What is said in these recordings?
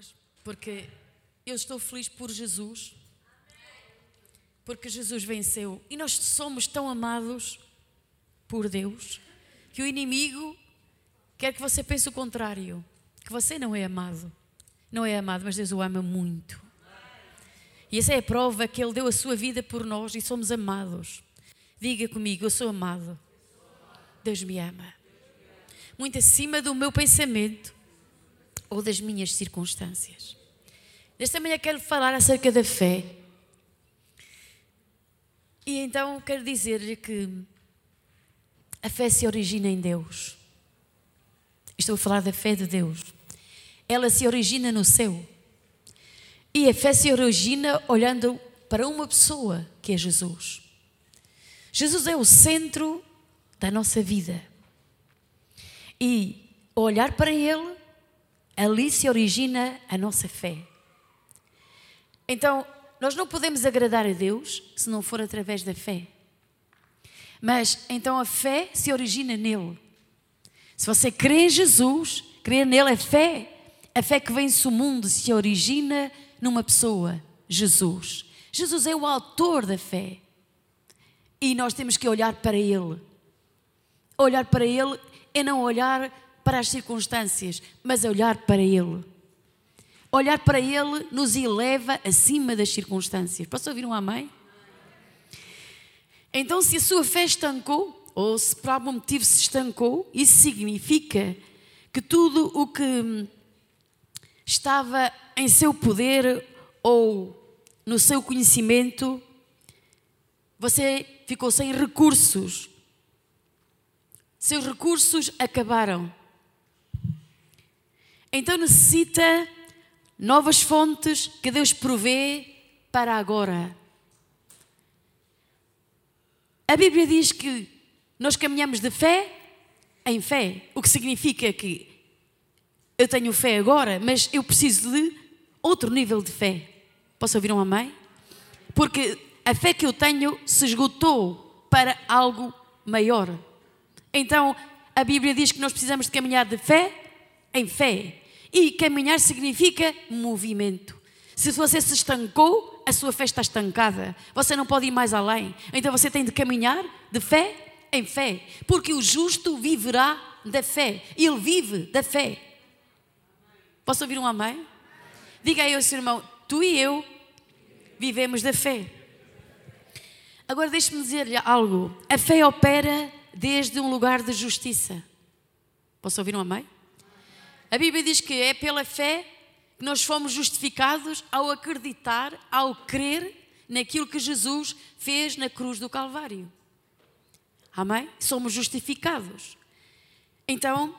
palavras, porque eu estou feliz por Jesus, porque Jesus venceu e nós somos tão amados por Deus que o inimigo quer que você pense o contrário, que você não é amado. Não é amado, mas Deus o ama muito. E essa é a prova que Ele deu a sua vida por nós e somos amados. Diga comigo, eu sou amado. Deus me ama. Muito acima do meu pensamento ou das minhas circunstâncias. Nesta manhã quero falar acerca da fé. E então quero dizer-lhe que a fé se origina em Deus. Estou a falar da fé de Deus. Ela se origina no céu. E a fé se origina olhando para uma pessoa que é Jesus. Jesus é o centro da nossa vida. E olhar para Ele, ali se origina a nossa fé. Então, nós não podemos agradar a Deus se não for através da fé. Mas então a fé se origina nele. Se você crê em Jesus, crer nele é fé. A fé que vence o mundo se origina numa pessoa, Jesus. Jesus é o autor da fé. E nós temos que olhar para ele. Olhar para ele é não olhar para as circunstâncias, mas olhar para ele. Olhar para ele nos eleva acima das circunstâncias. Posso ouvir um amém? Então, se a sua fé estancou, ou se por algum motivo se estancou, isso significa que tudo o que estava em seu poder ou no seu conhecimento, você ficou sem recursos. Seus recursos acabaram. Então necessita novas fontes que Deus provê para agora. A Bíblia diz que nós caminhamos de fé em fé, o que significa que eu tenho fé agora, mas eu preciso de outro nível de fé. Posso ouvir um amém? Porque a fé que eu tenho se esgotou para algo maior. Então, a Bíblia diz que nós precisamos de caminhar de fé em fé. E caminhar significa movimento. Se você se estancou, a sua fé está estancada. Você não pode ir mais além. Então você tem de caminhar de fé em fé, porque o justo viverá da fé. Ele vive da fé. Posso ouvir um amém? Diga aí ao seu irmão: tu e eu vivemos da fé. Agora deixe-me dizer-lhe algo. A fé opera desde um lugar de justiça. Posso ouvir um amém? A Bíblia diz que é pela fé que nós fomos justificados ao acreditar, ao crer naquilo que Jesus fez na cruz do Calvário. Amém? Somos justificados. Então,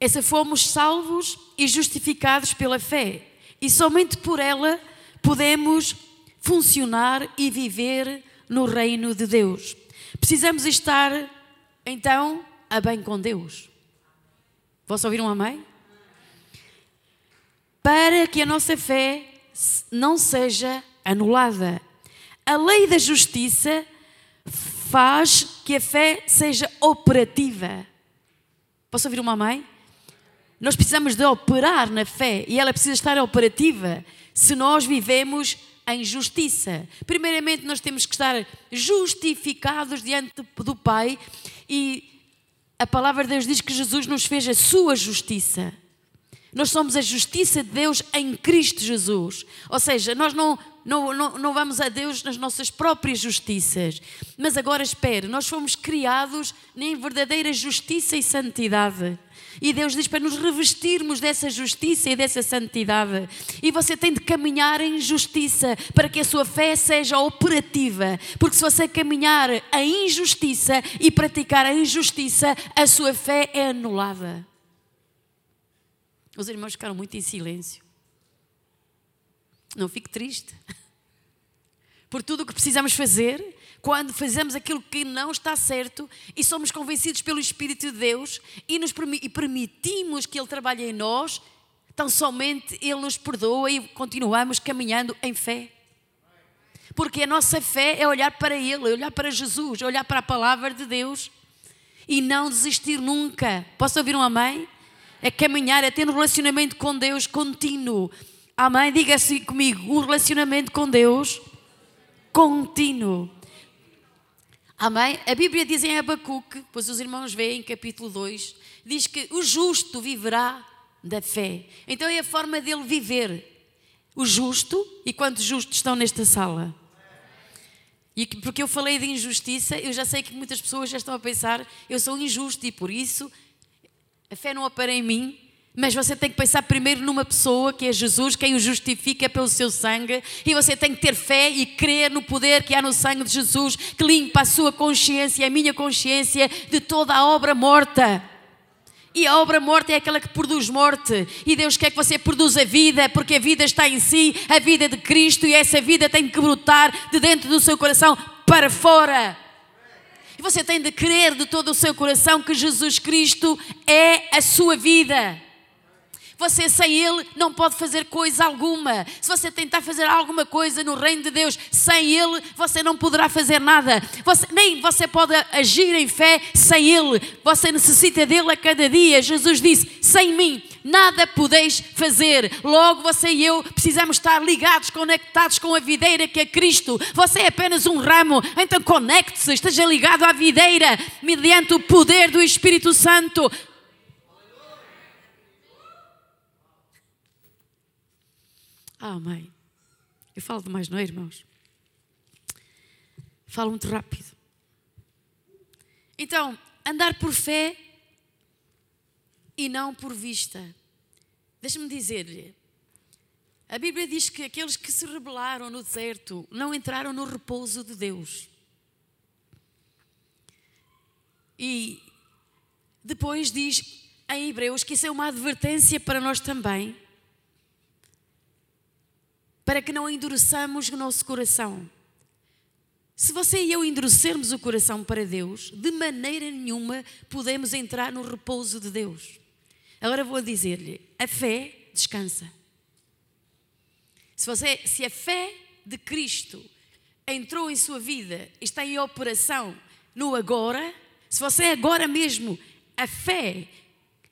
essa fomos salvos e justificados pela fé. E somente por ela podemos funcionar e viver no reino de Deus. Precisamos estar, então, a bem com Deus. Posso ouvir um amém? para que a nossa fé não seja anulada. A lei da justiça faz que a fé seja operativa. Posso ouvir uma mãe? Nós precisamos de operar na fé e ela precisa estar operativa se nós vivemos em justiça. Primeiramente, nós temos que estar justificados diante do Pai e a palavra de Deus diz que Jesus nos fez a sua justiça. Nós somos a justiça de Deus em Cristo Jesus. Ou seja, nós não, não, não, não vamos a Deus nas nossas próprias justiças. Mas agora espere, nós fomos criados em verdadeira justiça e santidade. E Deus diz para nos revestirmos dessa justiça e dessa santidade. E você tem de caminhar em justiça para que a sua fé seja operativa. Porque se você caminhar em injustiça e praticar a injustiça, a sua fé é anulada. Os irmãos ficaram muito em silêncio. Não fique triste. Por tudo o que precisamos fazer, quando fazemos aquilo que não está certo e somos convencidos pelo Espírito de Deus e, nos, e permitimos que Ele trabalhe em nós, tão somente Ele nos perdoa e continuamos caminhando em fé. Porque a nossa fé é olhar para Ele, é olhar para Jesus, é olhar para a palavra de Deus e não desistir nunca. Posso ouvir um amém? é caminhar, é ter um relacionamento com Deus contínuo. Amém? Diga assim comigo: um relacionamento com Deus contínuo. Amém? A Bíblia diz em Abacuque, pois os irmãos veem, capítulo 2, diz que o justo viverá da fé. Então é a forma dele viver. O justo, e quantos justos estão nesta sala? E porque eu falei de injustiça, eu já sei que muitas pessoas já estão a pensar, eu sou injusto e por isso a fé não opera em mim, mas você tem que pensar primeiro numa pessoa que é Jesus, quem o justifica pelo seu sangue, e você tem que ter fé e crer no poder que há no sangue de Jesus, que limpa a sua consciência a minha consciência de toda a obra morta. E a obra morta é aquela que produz morte. E Deus quer que você produza vida, porque a vida está em si, a vida de Cristo, e essa vida tem que brotar de dentro do seu coração para fora. E você tem de crer de todo o seu coração que Jesus Cristo é a sua vida. Você sem Ele não pode fazer coisa alguma. Se você tentar fazer alguma coisa no reino de Deus sem Ele, você não poderá fazer nada. Você, nem você pode agir em fé sem Ele. Você necessita dele a cada dia. Jesus disse: sem mim nada podeis fazer. Logo, você e eu precisamos estar ligados, conectados com a videira que é Cristo. Você é apenas um ramo, então conecte-se, esteja ligado à videira, mediante o poder do Espírito Santo. Amém. Eu falo demais, não é, irmãos? Falo muito rápido. Então, andar por fé e não por vista. Deixa-me dizer-lhe. A Bíblia diz que aqueles que se rebelaram no deserto não entraram no repouso de Deus. E depois diz em Hebreus que isso é uma advertência para nós também para que não endureçamos o nosso coração. Se você e eu endurecermos o coração para Deus, de maneira nenhuma podemos entrar no repouso de Deus. Agora vou dizer-lhe: a fé descansa. Se, você, se a fé de Cristo entrou em sua vida, está em operação no agora, se você agora mesmo, a fé,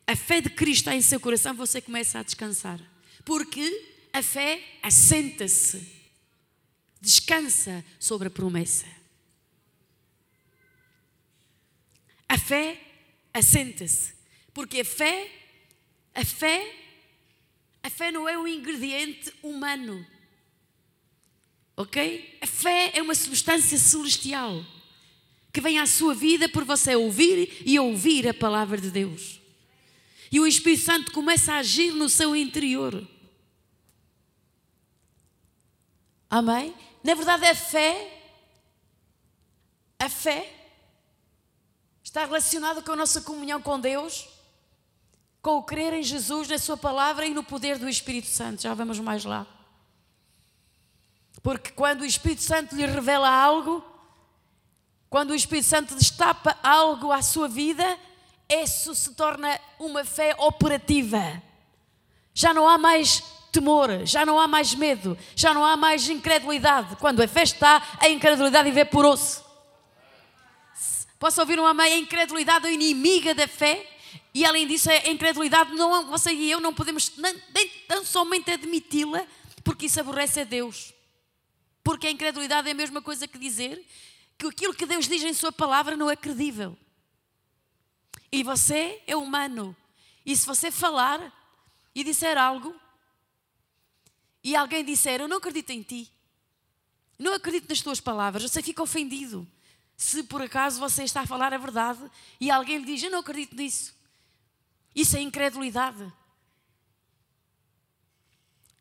a fé de Cristo está em seu coração, você começa a descansar. Porque a fé assenta-se, descansa sobre a promessa. A fé assenta-se, porque a fé, a fé, a fé não é um ingrediente humano. Ok? A fé é uma substância celestial que vem à sua vida por você ouvir e ouvir a palavra de Deus. E o Espírito Santo começa a agir no seu interior. Amém? Na verdade, a fé, a fé, está relacionada com a nossa comunhão com Deus, com o crer em Jesus, na Sua palavra e no poder do Espírito Santo. Já vamos mais lá. Porque quando o Espírito Santo lhe revela algo, quando o Espírito Santo destapa algo à sua vida, isso se torna uma fé operativa. Já não há mais temor, já não há mais medo, já não há mais incredulidade. Quando a fé está, a incredulidade evaporou-se. Posso ouvir um amém? A incredulidade é inimiga da fé. E além disso, a incredulidade, não, você e eu não podemos nem, nem tão somente admiti-la, porque isso aborrece a Deus. Porque a incredulidade é a mesma coisa que dizer que aquilo que Deus diz em Sua palavra não é credível. E você é humano. E se você falar e disser algo, e alguém disser: Eu não acredito em ti, não acredito nas tuas palavras, você fica ofendido. Se por acaso você está a falar a verdade e alguém lhe diz: Eu não acredito nisso, isso é incredulidade.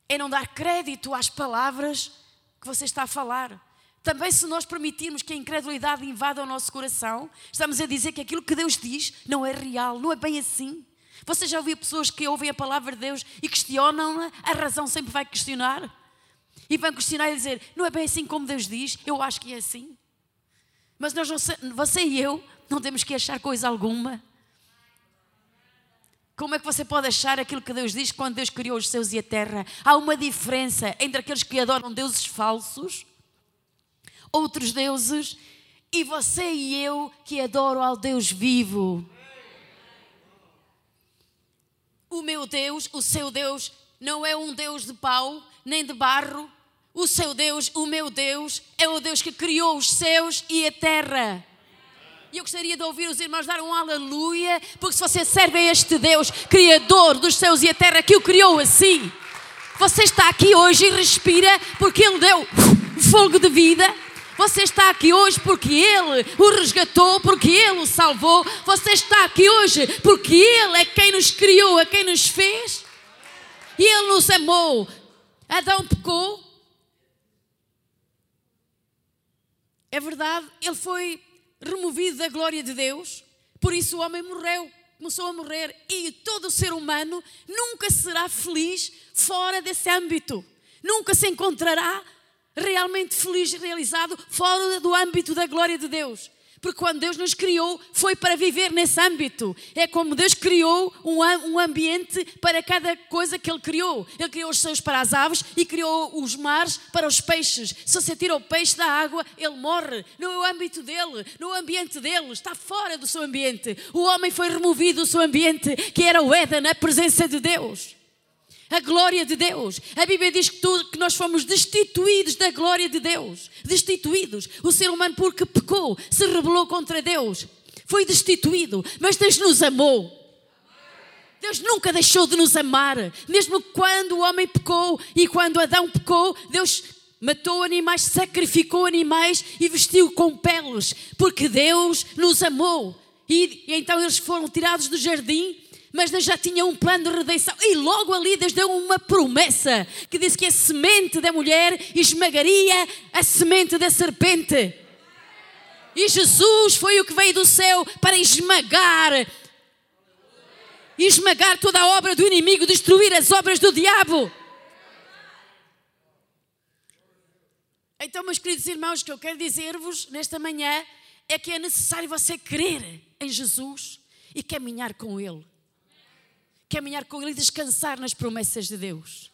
É não dar crédito às palavras que você está a falar. Também, se nós permitirmos que a incredulidade invada o nosso coração, estamos a dizer que aquilo que Deus diz não é real, não é bem assim. Você já ouviu pessoas que ouvem a palavra de Deus e questionam-na? A razão sempre vai questionar. E vão questionar e dizer: não é bem assim como Deus diz, eu acho que é assim. Mas nós, você e eu, não temos que achar coisa alguma. Como é que você pode achar aquilo que Deus diz quando Deus criou os céus e a terra? Há uma diferença entre aqueles que adoram deuses falsos, outros deuses, e você e eu que adoram ao Deus vivo. O meu Deus, o seu Deus, não é um Deus de pau, nem de barro. O seu Deus, o meu Deus, é o Deus que criou os céus e a terra. E eu gostaria de ouvir os irmãos dar um aleluia, porque se você serve a este Deus, Criador dos céus e a terra, que o criou assim, você está aqui hoje e respira porque Ele deu fogo de vida. Você está aqui hoje porque Ele o resgatou, porque Ele o salvou. Você está aqui hoje porque Ele é quem nos criou, é quem nos fez. E Ele nos amou. Adão pecou. É verdade, ele foi removido da glória de Deus, por isso o homem morreu, começou a morrer. E todo ser humano nunca será feliz fora desse âmbito, nunca se encontrará realmente feliz e realizado fora do âmbito da glória de Deus. Porque quando Deus nos criou, foi para viver nesse âmbito. É como Deus criou um, um ambiente para cada coisa que Ele criou. Ele criou os céus para as aves e criou os mares para os peixes. Se você tira o peixe da água, ele morre. Não é o âmbito dele, no ambiente dele, está fora do seu ambiente. O homem foi removido do seu ambiente, que era o Éden, a presença de Deus a glória de Deus. A Bíblia diz que, tudo, que nós fomos destituídos da glória de Deus. Destituídos. O ser humano, porque pecou, se rebelou contra Deus, foi destituído, mas Deus nos amou. Deus nunca deixou de nos amar, mesmo quando o homem pecou e quando Adão pecou, Deus matou animais, sacrificou animais e vestiu com peles, porque Deus nos amou. E, e então eles foram tirados do jardim mas Deus já tinha um plano de redenção. E logo ali Deus deu uma promessa que disse que a semente da mulher esmagaria a semente da serpente. E Jesus foi o que veio do céu para esmagar esmagar toda a obra do inimigo, destruir as obras do diabo. Então, meus queridos irmãos, o que eu quero dizer-vos nesta manhã é que é necessário você crer em Jesus e caminhar com Ele caminhar com Ele e descansar nas promessas de Deus.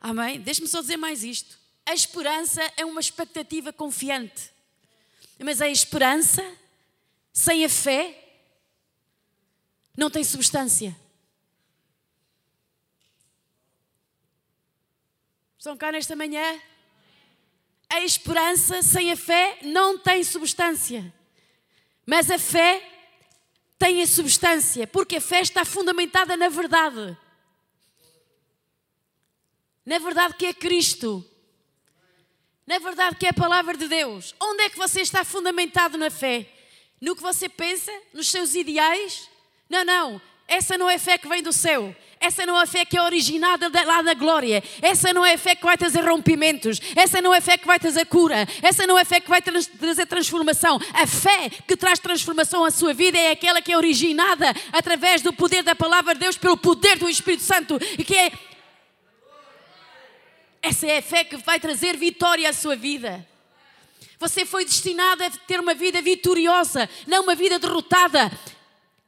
Amém? Deixe-me só dizer mais isto. A esperança é uma expectativa confiante. Mas a esperança sem a fé não tem substância. Estão cá nesta manhã? A esperança sem a fé não tem substância. Mas a fé tem a substância, porque a fé está fundamentada na verdade. Na verdade que é Cristo. Na verdade que é a palavra de Deus. Onde é que você está fundamentado na fé? No que você pensa? Nos seus ideais? Não, não. Essa não é fé que vem do céu. Essa não é fé que é originada lá da glória. Essa não é fé que vai trazer rompimentos. Essa não é fé que vai trazer cura. Essa não é fé que vai trazer transformação. A fé que traz transformação à sua vida é aquela que é originada através do poder da palavra de Deus, pelo poder do Espírito Santo. E que é. Essa é a fé que vai trazer vitória à sua vida. Você foi destinado a ter uma vida vitoriosa, não uma vida derrotada.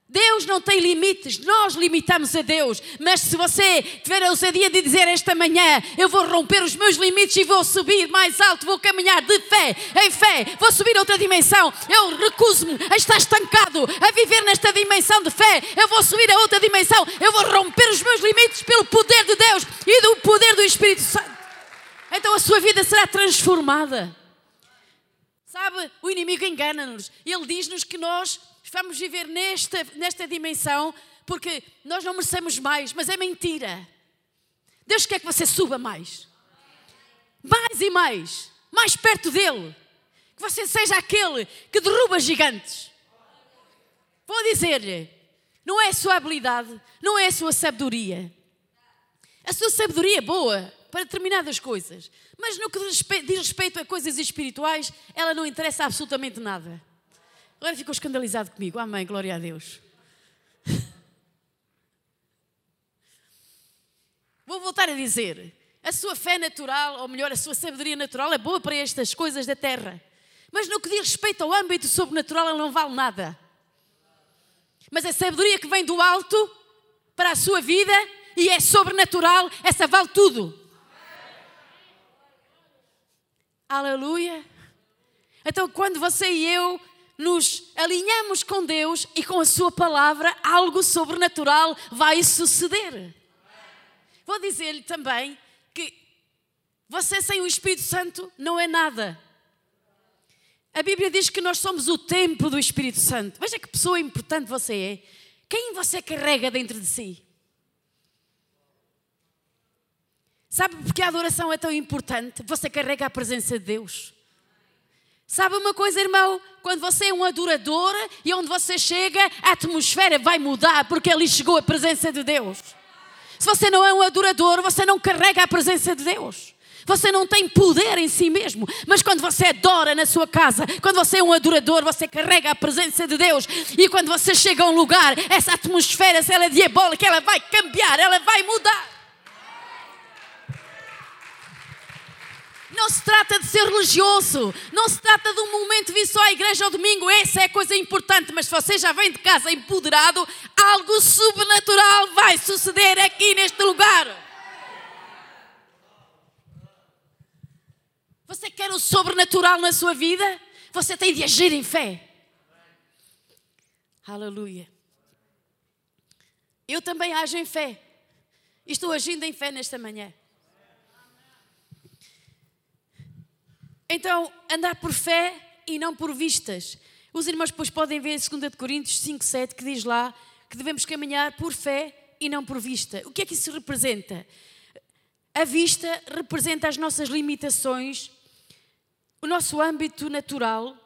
Deus não tem limites, nós limitamos a Deus. Mas se você tiver a ousadia de dizer esta manhã, eu vou romper os meus limites e vou subir mais alto, vou caminhar de fé em fé, vou subir a outra dimensão. Eu recuso-me a estar estancado, a viver nesta dimensão de fé. Eu vou subir a outra dimensão, eu vou romper os meus limites pelo poder de Deus e do poder do Espírito Santo. Então a sua vida será transformada. Sabe, o inimigo engana-nos. Ele diz-nos que nós vamos viver nesta, nesta dimensão porque nós não merecemos mais, mas é mentira. Deus quer que você suba mais. Mais e mais. Mais perto dele. Que você seja aquele que derruba gigantes. Vou dizer-lhe: não é a sua habilidade, não é a sua sabedoria. A sua sabedoria é boa para determinadas coisas, mas no que diz respeito a coisas espirituais, ela não interessa absolutamente nada. Agora ficou escandalizado comigo. Amém, glória a Deus. Vou voltar a dizer: a sua fé natural, ou melhor, a sua sabedoria natural é boa para estas coisas da terra. Mas no que diz respeito ao âmbito sobrenatural, ela não vale nada. Mas a sabedoria que vem do alto para a sua vida e é sobrenatural, essa vale tudo. Aleluia. Então, quando você e eu nos alinhamos com Deus e com a Sua palavra, algo sobrenatural vai suceder. Vou dizer-lhe também que você sem o Espírito Santo não é nada. A Bíblia diz que nós somos o templo do Espírito Santo. Veja que pessoa importante você é. Quem você carrega dentro de si? Sabe porque a adoração é tão importante? Você carrega a presença de Deus. Sabe uma coisa, irmão? Quando você é um adorador e onde você chega, a atmosfera vai mudar porque ali chegou a presença de Deus. Se você não é um adorador, você não carrega a presença de Deus. Você não tem poder em si mesmo, mas quando você adora na sua casa, quando você é um adorador, você carrega a presença de Deus. E quando você chega a um lugar, essa atmosfera, se ela é diabólica, ela vai cambiar, ela vai mudar. Não se trata de ser religioso, não se trata de um momento vir só à igreja ao domingo, essa é coisa importante, mas se você já vem de casa empoderado, algo sobrenatural vai suceder aqui neste lugar. Você quer o sobrenatural na sua vida? Você tem de agir em fé. Aleluia. Eu também ajo em fé. Estou agindo em fé nesta manhã. Então, andar por fé e não por vistas. Os irmãos depois podem ver em 2 Coríntios 5, 7, que diz lá que devemos caminhar por fé e não por vista. O que é que isso representa? A vista representa as nossas limitações, o nosso âmbito natural,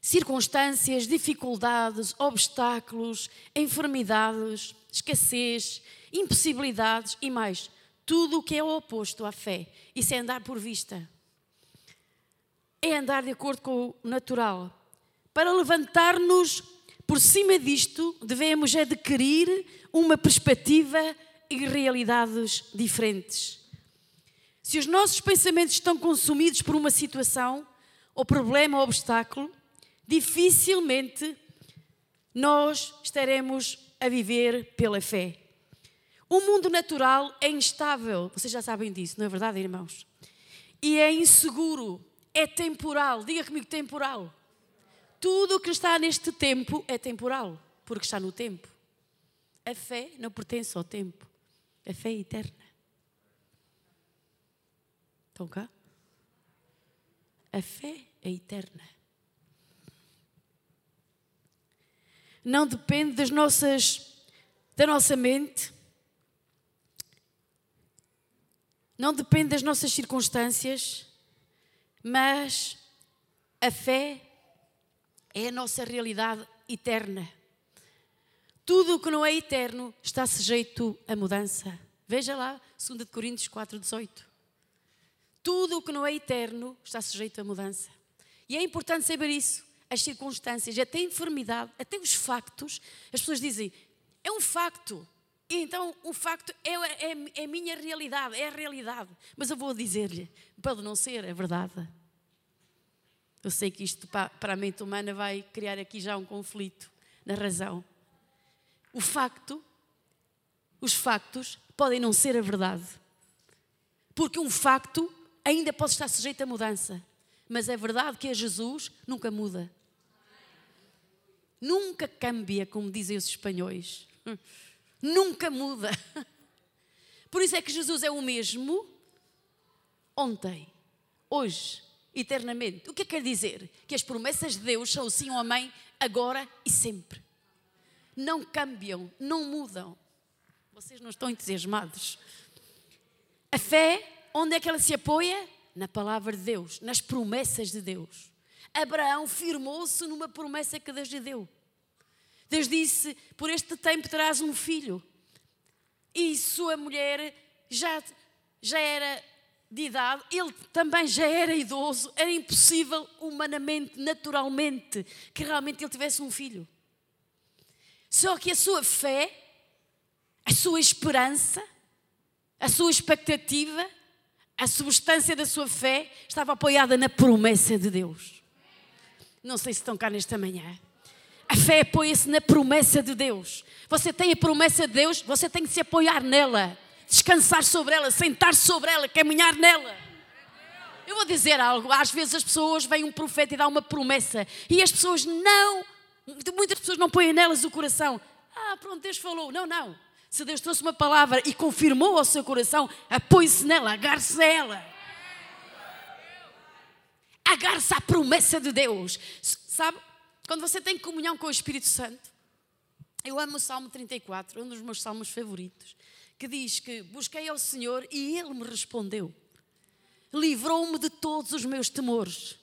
circunstâncias, dificuldades, obstáculos, enfermidades, escassez, impossibilidades e mais. Tudo o que é o oposto à fé. Isso é andar por vista. É andar de acordo com o natural. Para levantar-nos por cima disto, devemos adquirir uma perspectiva e realidades diferentes. Se os nossos pensamentos estão consumidos por uma situação, ou problema, ou obstáculo, dificilmente nós estaremos a viver pela fé. O mundo natural é instável, vocês já sabem disso, não é verdade, irmãos? E é inseguro, é temporal. Diga comigo, temporal. Tudo o que está neste tempo é temporal, porque está no tempo. A fé não pertence ao tempo, a fé é eterna. Estão cá? A fé é eterna. Não depende das nossas, da nossa mente, não depende das nossas circunstâncias, mas a fé é a nossa realidade eterna. Tudo o que não é eterno está sujeito a mudança. Veja lá, 2 Coríntios 4, 18. Tudo o que não é eterno está sujeito a mudança. E é importante saber isso. As circunstâncias, até a enfermidade, até os factos, as pessoas dizem, é um facto. Então o facto é, é, é minha realidade, é a realidade. Mas eu vou dizer-lhe, pode não ser, é verdade. Eu sei que isto para a mente humana vai criar aqui já um conflito na razão. O facto, os factos podem não ser a verdade. Porque um facto ainda pode estar sujeito a mudança. Mas é verdade que a Jesus nunca muda. Nunca cambia, como dizem os espanhóis. Nunca muda. Por isso é que Jesus é o mesmo ontem, hoje, eternamente. O que é que quer dizer? Que as promessas de Deus são sim ou amém, agora e sempre. Não cambiam, não mudam. Vocês não estão entusiasmados. A fé Onde é que ela se apoia? Na palavra de Deus, nas promessas de Deus. Abraão firmou-se numa promessa que Deus lhe deu. Deus disse: Por este tempo terás um filho. E sua mulher já, já era de idade, ele também já era idoso, era impossível humanamente, naturalmente, que realmente ele tivesse um filho. Só que a sua fé, a sua esperança, a sua expectativa a substância da sua fé estava apoiada na promessa de Deus. Não sei se estão cá nesta manhã. A fé apoia-se na promessa de Deus. Você tem a promessa de Deus, você tem que se apoiar nela, descansar sobre ela, sentar sobre ela, caminhar nela. Eu vou dizer algo, às vezes as pessoas vêm um profeta e dá uma promessa e as pessoas não, muitas pessoas não põem nelas o coração. Ah, pronto, Deus falou. Não, não. Se Deus trouxe uma palavra e confirmou ao seu coração, apoie-se nela, agarre-se a ela. Agarre-se à promessa de Deus. Sabe, quando você tem comunhão com o Espírito Santo, eu amo o Salmo 34, um dos meus salmos favoritos, que diz que busquei ao Senhor e Ele me respondeu. Livrou-me de todos os meus temores.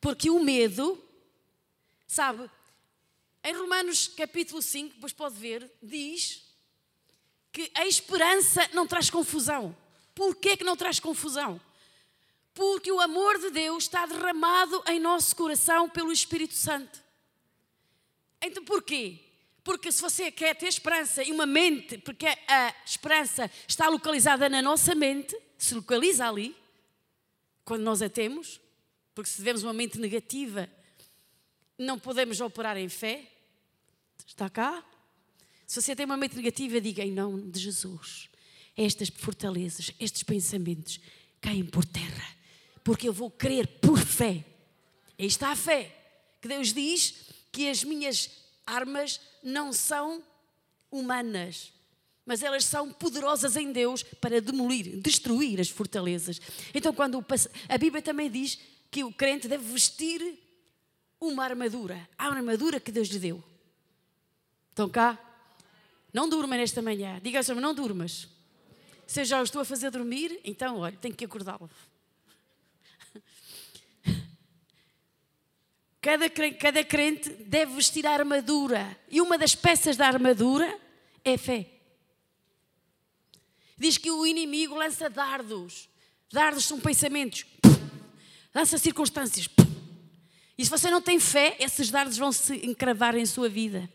Porque o medo, sabe, em Romanos capítulo 5, depois pode ver, diz que a esperança não traz confusão. Por que que não traz confusão? Porque o amor de Deus está derramado em nosso coração pelo Espírito Santo. Então porquê? Porque se você quer ter esperança e uma mente, porque a esperança está localizada na nossa mente, se localiza ali, quando nós a temos, porque se tivermos uma mente negativa, não podemos operar em fé. Está cá? Se você tem uma mente negativa, diga em nome de Jesus. Estas fortalezas, estes pensamentos caem por terra, porque eu vou crer por fé. Aí está a fé, que Deus diz que as minhas armas não são humanas, mas elas são poderosas em Deus para demolir, destruir as fortalezas. Então, quando a Bíblia também diz que o crente deve vestir uma armadura, a armadura que Deus lhe deu. Estão cá? Não durma nesta manhã. Diga ao não durmas. Se eu já o estou a fazer dormir, então, olha, tenho que acordá-lo. Cada, cada crente deve vestir a armadura. E uma das peças da armadura é a fé. Diz que o inimigo lança dardos. Dardos são pensamentos. Lança circunstâncias. E se você não tem fé, esses dardos vão se encravar em sua vida.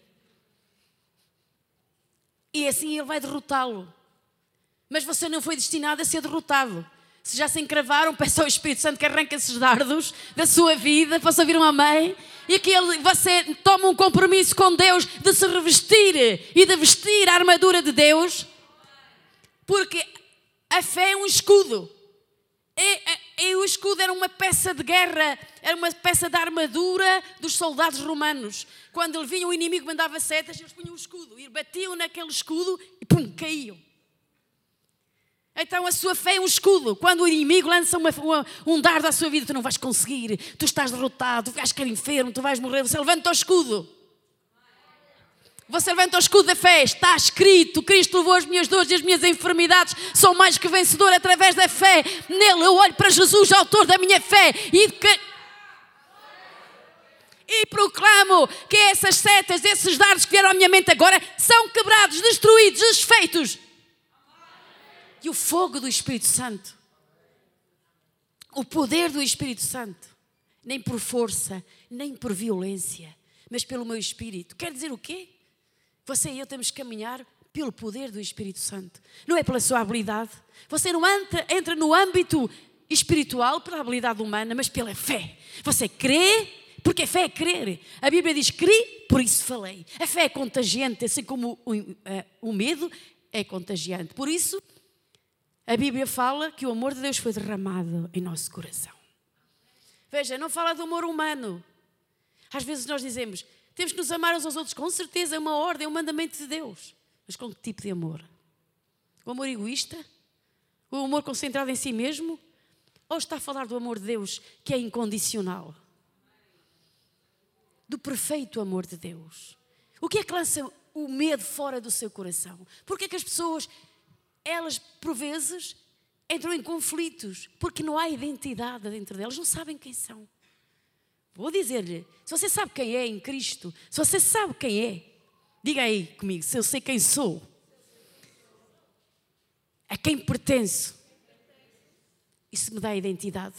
E assim ele vai derrotá-lo. Mas você não foi destinado a ser derrotado. Se já se encravaram, peça ao Espírito Santo que arranque esses dardos da sua vida. Posso ouvir uma amém? E que ele, você toma um compromisso com Deus de se revestir e de vestir a armadura de Deus. Porque a fé é um escudo. E, e, o escudo era uma peça de guerra, era uma peça da armadura dos soldados romanos. Quando ele vinha, o inimigo mandava setas, eles punham o escudo e batiam naquele escudo e pum, caíam. Então a sua fé é um escudo. Quando o inimigo lança uma, uma, um dardo à sua vida, tu não vais conseguir, tu estás derrotado, tu vais cair enfermo, tu vais morrer. Você levanta o escudo. Você levanta o escudo da fé, está escrito: Cristo levou as minhas dores e as minhas enfermidades, sou mais que vencedor através da fé. Nele eu olho para Jesus, autor da minha fé, e, que... e proclamo que essas setas, esses dardos que vieram à minha mente agora, são quebrados, destruídos, desfeitos. E o fogo do Espírito Santo, o poder do Espírito Santo, nem por força, nem por violência, mas pelo meu Espírito. Quer dizer o quê? Você e eu temos que caminhar pelo poder do Espírito Santo. Não é pela sua habilidade. Você não entra, entra no âmbito espiritual pela habilidade humana, mas pela fé. Você crê, porque a fé é crer. A Bíblia diz: crê, por isso falei. A fé é contagiante, assim como o, o, eh, o medo é contagiante. Por isso, a Bíblia fala que o amor de Deus foi derramado em nosso coração. Veja, não fala do amor humano. Às vezes nós dizemos, temos que nos amar uns aos outros, com certeza, é uma ordem, é um mandamento de Deus. Mas com que tipo de amor? O amor egoísta? O amor concentrado em si mesmo? Ou está a falar do amor de Deus que é incondicional? Do perfeito amor de Deus. O que é que lança o medo fora do seu coração? Porque é que as pessoas, elas por vezes, entram em conflitos porque não há identidade dentro delas, não sabem quem são. Vou dizer-lhe: se você sabe quem é em Cristo, se você sabe quem é, diga aí comigo, se eu sei quem sou, a quem pertenço, isso me dá identidade.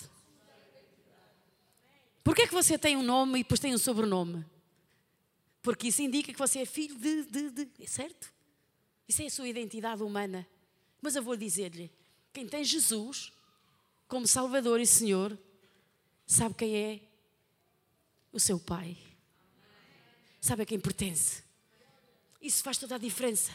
Por que é que você tem um nome e depois tem um sobrenome? Porque isso indica que você é filho de, de, de é certo? Isso é a sua identidade humana. Mas eu vou dizer-lhe: quem tem Jesus como Salvador e Senhor, sabe quem é o seu pai. Sabe a quem pertence. Isso faz toda a diferença.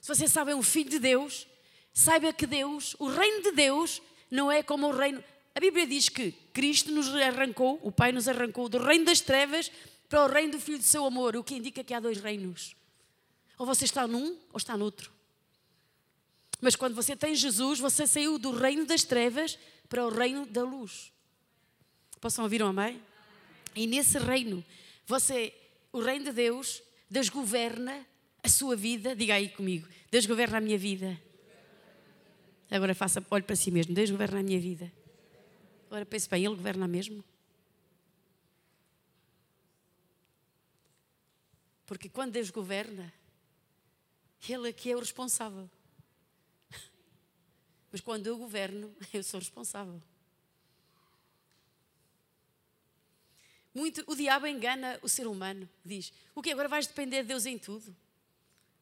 Se você sabe é um filho de Deus, saiba que Deus, o reino de Deus, não é como o reino. A Bíblia diz que Cristo nos arrancou, o Pai nos arrancou do reino das trevas para o reino do Filho do seu amor, o que indica que há dois reinos. Ou você está num ou está noutro. Mas quando você tem Jesus, você saiu do reino das trevas para o reino da luz. Possam ouvir um amém? E nesse reino, você, o reino de Deus, Deus governa a sua vida. Diga aí comigo: Deus governa a minha vida. Agora faça, olhe para si mesmo: Deus governa a minha vida. Agora pense bem, Ele governa mesmo? Porque quando Deus governa, Ele aqui é o responsável. Mas quando eu governo, eu sou responsável. Muito, o diabo engana o ser humano. Diz: O que agora vais depender de Deus em tudo?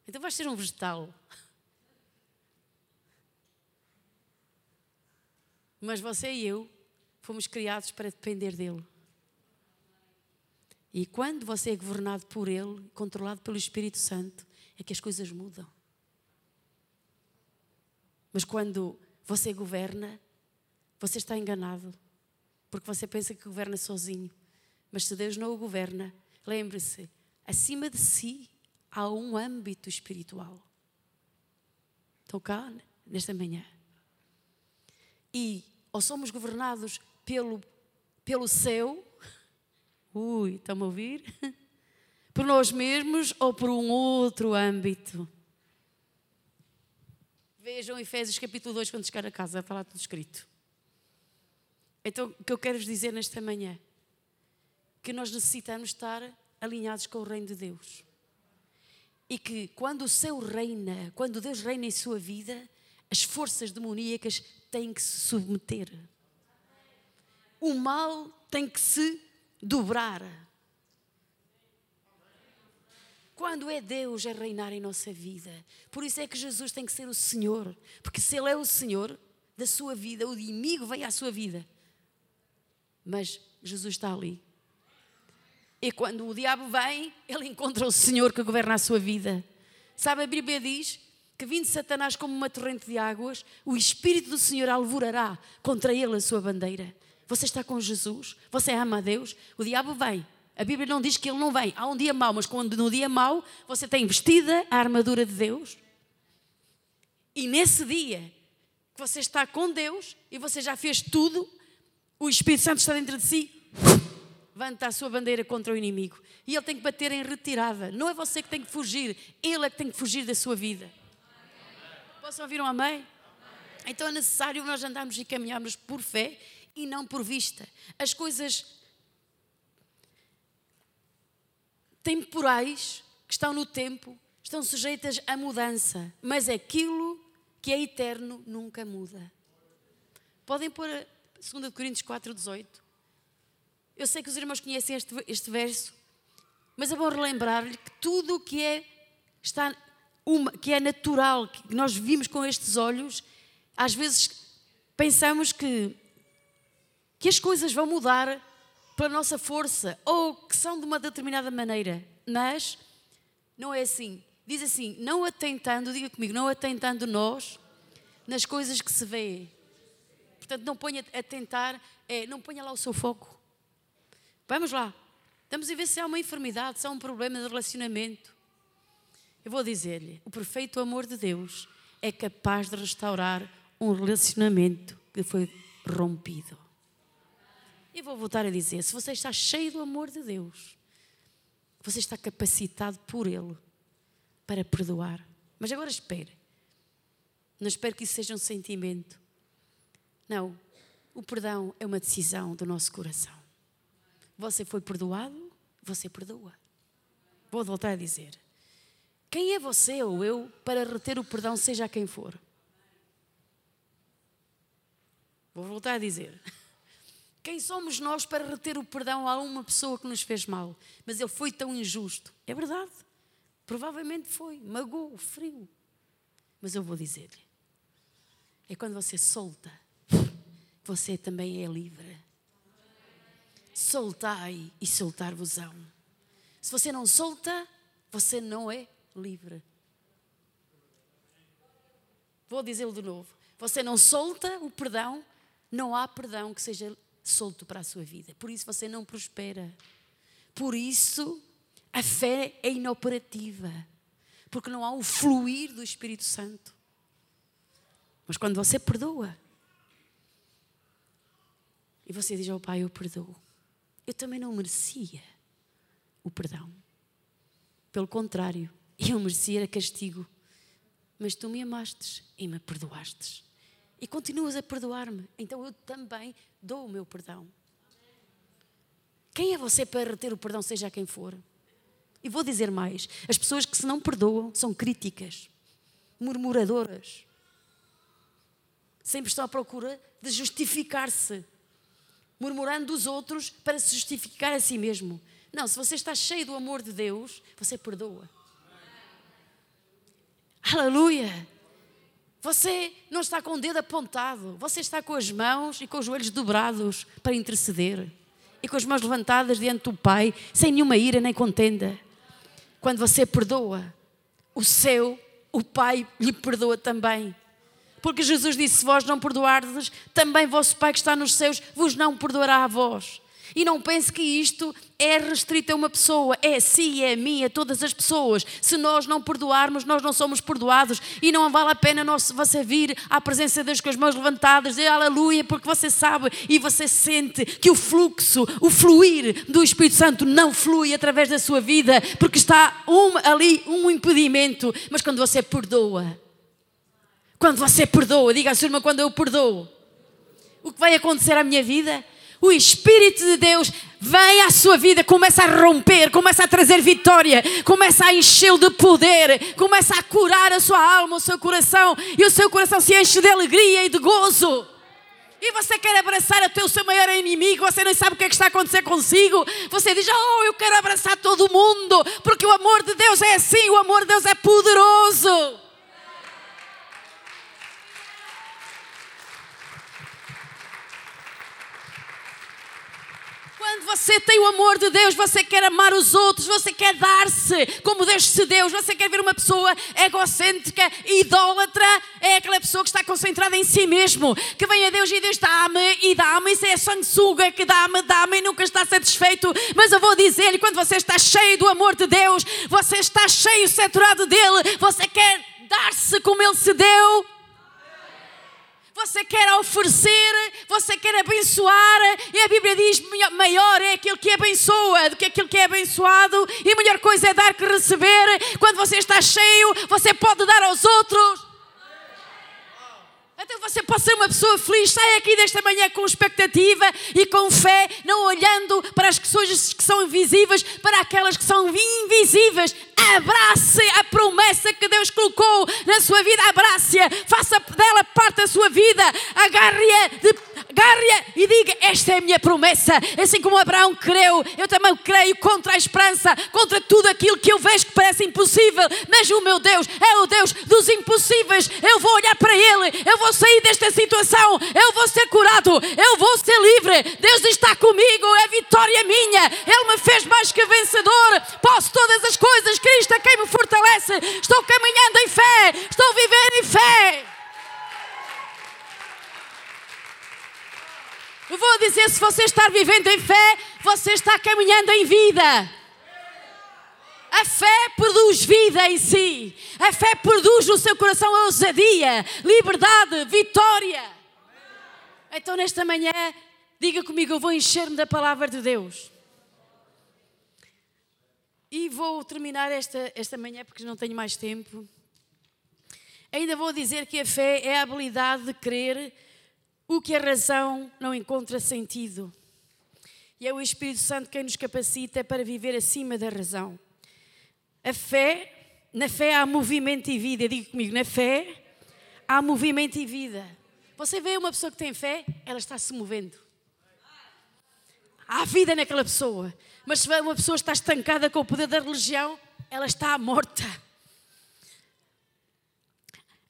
Então vais ser um vegetal. Mas você e eu fomos criados para depender dele. E quando você é governado por ele, controlado pelo Espírito Santo, é que as coisas mudam. Mas quando você governa, você está enganado, porque você pensa que governa sozinho. Mas se Deus não o governa, lembre-se, acima de si há um âmbito espiritual. Estou cá nesta manhã. E ou somos governados pelo, pelo céu, ui, estão a ouvir? Por nós mesmos ou por um outro âmbito. Vejam Efésios capítulo 2 quando chegar a casa, está lá tudo escrito. Então, o que eu quero vos dizer nesta manhã? Que nós necessitamos estar alinhados com o reino de Deus. E que quando o céu reina, quando Deus reina em sua vida, as forças demoníacas têm que se submeter. O mal tem que se dobrar. Quando é Deus a reinar em nossa vida. Por isso é que Jesus tem que ser o Senhor. Porque se Ele é o Senhor da sua vida, o inimigo vem à sua vida. Mas Jesus está ali. E quando o diabo vem, ele encontra o Senhor que governa a sua vida. Sabe, a Bíblia diz que vindo Satanás como uma torrente de águas, o Espírito do Senhor alvorará contra ele a sua bandeira. Você está com Jesus? Você ama a Deus? O diabo vem, a Bíblia não diz que ele não vem. Há um dia mau, mas quando no dia mau você tem vestida a armadura de Deus. E nesse dia que você está com Deus e você já fez tudo, o Espírito Santo está dentro de si, levanta a sua bandeira contra o inimigo. E ele tem que bater em retirada. Não é você que tem que fugir, ele é que tem que fugir da sua vida. Posso ouvir um amém? Então é necessário nós andarmos e caminharmos por fé e não por vista. As coisas temporais que estão no tempo estão sujeitas à mudança, mas aquilo que é eterno nunca muda. Podem pôr 2 Coríntios 4, 18. Eu sei que os irmãos conhecem este, este verso, mas é bom relembrar-lhe que tudo o que é, está uma, que é natural, que nós vimos com estes olhos, às vezes pensamos que, que as coisas vão mudar pela nossa força ou que são de uma determinada maneira, mas não é assim. Diz assim: não atentando, diga comigo, não atentando nós nas coisas que se vê. Portanto, não ponha a tentar, é, não ponha lá o seu foco. Vamos lá. Estamos a ver se há uma enfermidade, se há um problema de relacionamento. Eu vou dizer-lhe: o perfeito amor de Deus é capaz de restaurar um relacionamento que foi rompido. E vou voltar a dizer: se você está cheio do amor de Deus, você está capacitado por Ele para perdoar. Mas agora espere. Não espero que isso seja um sentimento. Não. O perdão é uma decisão do nosso coração. Você foi perdoado, você perdoa. Vou voltar a dizer. Quem é você ou eu para reter o perdão, seja quem for? Vou voltar a dizer. Quem somos nós para reter o perdão a uma pessoa que nos fez mal? Mas ele foi tão injusto. É verdade. Provavelmente foi. Magoou, frio. Mas eu vou dizer-lhe: é quando você solta, você também é livre. Soltai e soltar-vos-ão. Se você não solta, você não é livre. Vou dizê-lo de novo. Você não solta o perdão, não há perdão que seja solto para a sua vida. Por isso você não prospera. Por isso a fé é inoperativa. Porque não há o fluir do Espírito Santo. Mas quando você perdoa, e você diz ao Pai: Eu perdoo, eu também não merecia o perdão. Pelo contrário, eu merecia castigo. Mas tu me amastes e me perdoastes. E continuas a perdoar-me. Então eu também dou o meu perdão. Quem é você para reter o perdão, seja quem for? E vou dizer mais: as pessoas que se não perdoam são críticas, murmuradoras, sempre estão à procura de justificar-se, murmurando dos outros para se justificar a si mesmo. Não, se você está cheio do amor de Deus, você perdoa. Aleluia! Você não está com o dedo apontado, você está com as mãos e com os joelhos dobrados para interceder e com as mãos levantadas diante do Pai, sem nenhuma ira nem contenda. Quando você perdoa, o seu, o Pai lhe perdoa também. Porque Jesus disse: Se vós não perdoardes, também vosso Pai que está nos céus vos não perdoará a vós. E não pense que isto é restrito a uma pessoa, é a si, é a mim, a todas as pessoas. Se nós não perdoarmos, nós não somos perdoados e não vale a pena você vir à presença de Deus com as mãos levantadas, dizer aleluia, porque você sabe e você sente que o fluxo, o fluir do Espírito Santo não flui através da sua vida, porque está um, ali um impedimento. Mas quando você perdoa, quando você perdoa, diga a sua irmã, quando eu perdoo, o que vai acontecer à minha vida? O Espírito de Deus vem à sua vida, começa a romper, começa a trazer vitória, começa a enchê-lo de poder, começa a curar a sua alma, o seu coração, e o seu coração se enche de alegria e de gozo. E você quer abraçar até o seu maior inimigo, você nem sabe o que é que está a acontecer consigo. Você diz: Oh, eu quero abraçar todo mundo, porque o amor de Deus é assim, o amor de Deus é poderoso. Quando você tem o amor de Deus, você quer amar os outros, você quer dar-se como Deus se deu, você quer ver uma pessoa egocêntrica, idólatra, é aquela pessoa que está concentrada em si mesmo, que vem a Deus e Deus dá-me e dá-me, isso é sanguessuga que dá-me, dá-me e nunca está satisfeito. Mas eu vou dizer-lhe, quando você está cheio do amor de Deus, você está cheio, saturado dele, você quer dar-se como ele se deu, você quer oferecer, você quer abençoar, e a Bíblia diz: maior é aquele que abençoa do que aquele que é abençoado, e a melhor coisa é dar que receber. Quando você está cheio, você pode dar aos outros. Então você pode ser uma pessoa feliz, sai aqui desta manhã com expectativa e com fé, não olhando para as coisas que são invisíveis, para aquelas que são invisíveis. Abrace a promessa que Deus colocou na sua vida, abrace-a, faça dela parte da sua vida, agarre-a agarre e diga: Esta é a minha promessa. Assim como Abraão creu, eu também creio contra a esperança, contra tudo aquilo que eu vejo que parece impossível. Mas o meu Deus é o Deus dos impossíveis. Eu vou olhar para Ele, eu vou sair desta situação, eu vou ser curado, eu vou ser livre. Deus está comigo, é vitória minha. Ele me fez mais que vencedor. Posso todas as coisas, Cristo é quem me fortalece. Estou caminhando em fé, estou vivendo em fé. Vou dizer: se você está vivendo em fé, você está caminhando em vida. A fé produz vida em si. A fé produz no seu coração ousadia, liberdade, vitória. Então, nesta manhã, diga comigo: eu vou encher-me da palavra de Deus. E vou terminar esta, esta manhã porque não tenho mais tempo. Ainda vou dizer que a fé é a habilidade de crer o que a razão não encontra sentido. E é o Espírito Santo quem nos capacita para viver acima da razão. A fé, na fé há movimento e vida. Diga comigo, na fé há movimento e vida. Você vê uma pessoa que tem fé, ela está se movendo. Há vida naquela pessoa. Mas se uma pessoa está estancada com o poder da religião, ela está morta.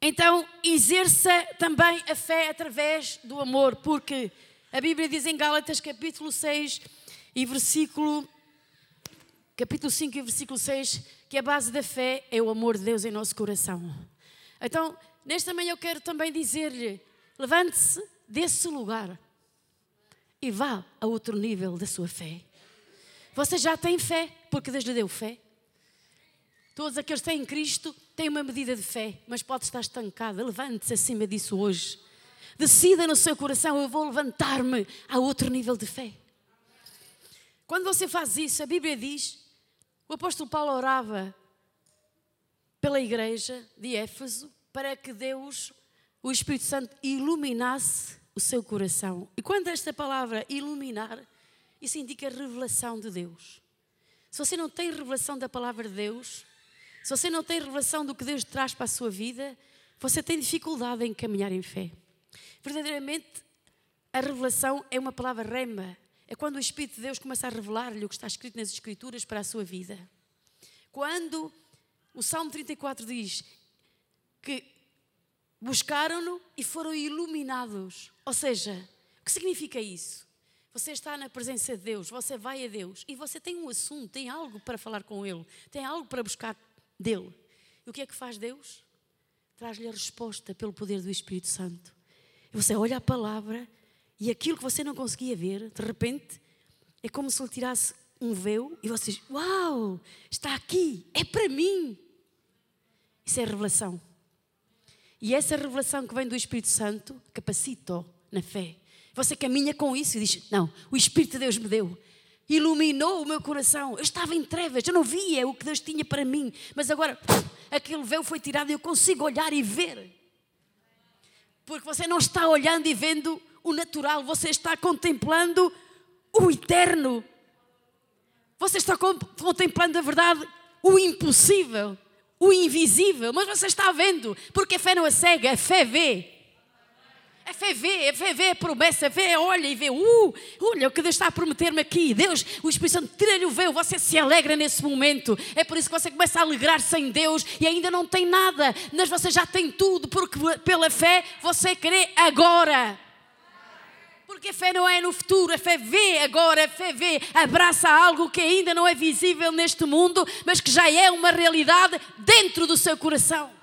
Então, exerça também a fé através do amor, porque a Bíblia diz em Gálatas capítulo 6 e versículo capítulo 5 e versículo 6 que a base da fé é o amor de Deus em nosso coração. Então, nesta manhã eu quero também dizer-lhe, levante-se desse lugar e vá a outro nível da sua fé. Você já tem fé, porque Deus lhe deu fé. Todos aqueles que têm Cristo têm uma medida de fé, mas pode estar estancada. Levante-se acima disso hoje. Decida no seu coração: eu vou levantar-me a outro nível de fé. Quando você faz isso, a Bíblia diz: o apóstolo Paulo orava pela igreja de Éfeso para que Deus, o Espírito Santo, iluminasse o seu coração. E quando esta palavra iluminar, isso indica revelação de Deus. Se você não tem revelação da palavra de Deus, se você não tem revelação do que Deus traz para a sua vida, você tem dificuldade em caminhar em fé. Verdadeiramente, a revelação é uma palavra rema. É quando o Espírito de Deus começa a revelar-lhe o que está escrito nas Escrituras para a sua vida. Quando o Salmo 34 diz que buscaram-no e foram iluminados. Ou seja, o que significa isso? Você está na presença de Deus, você vai a Deus e você tem um assunto, tem algo para falar com Ele, tem algo para buscar dele. E o que é que faz Deus? Traz-lhe a resposta pelo poder do Espírito Santo. E você olha a palavra e aquilo que você não conseguia ver, de repente, é como se lhe tirasse um véu e você diz: Uau, está aqui, é para mim. Isso é revelação. E essa revelação que vem do Espírito Santo capacita na fé. Você caminha com isso e diz: Não, o Espírito de Deus me deu. Iluminou o meu coração. Eu estava em trevas, eu não via o que Deus tinha para mim. Mas agora, aquele véu foi tirado e eu consigo olhar e ver. Porque você não está olhando e vendo o natural, você está contemplando o eterno. Você está contemplando a verdade, o impossível o invisível, mas você está vendo, porque a fé não é cega, a fé vê. A fé vê, a fé vê a promessa, a fé olha e vê, uh, olha o que Deus está a prometer-me aqui. Deus, o Espírito Santo tira-lhe o véu, você se alegra nesse momento. É por isso que você começa a alegrar-se em Deus e ainda não tem nada, mas você já tem tudo, porque pela fé você crê agora. Porque a fé não é no futuro, a fé vê agora, a fé vê, abraça algo que ainda não é visível neste mundo, mas que já é uma realidade dentro do seu coração.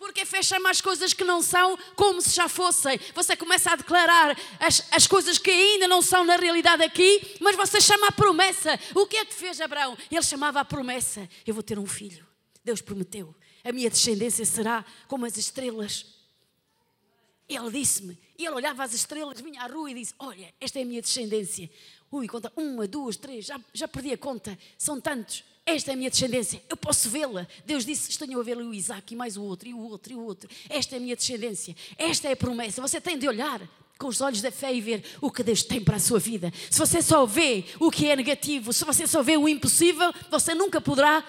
Porque a fé chama as coisas que não são como se já fossem. Você começa a declarar as, as coisas que ainda não são na realidade aqui, mas você chama a promessa. O que é que fez Abraão? Ele chamava a promessa: Eu vou ter um filho. Deus prometeu. A minha descendência será como as estrelas ele disse-me, e ele olhava as estrelas, vinha à rua e disse: Olha, esta é a minha descendência. Ui, conta uma, duas, três, já, já perdi a conta, são tantos. Esta é a minha descendência, eu posso vê-la. Deus disse: Estou a ver o Isaac e mais o outro, e o outro, e o outro. Esta é a minha descendência, esta é a promessa. Você tem de olhar com os olhos da fé e ver o que Deus tem para a sua vida. Se você só vê o que é negativo, se você só vê o impossível, você nunca poderá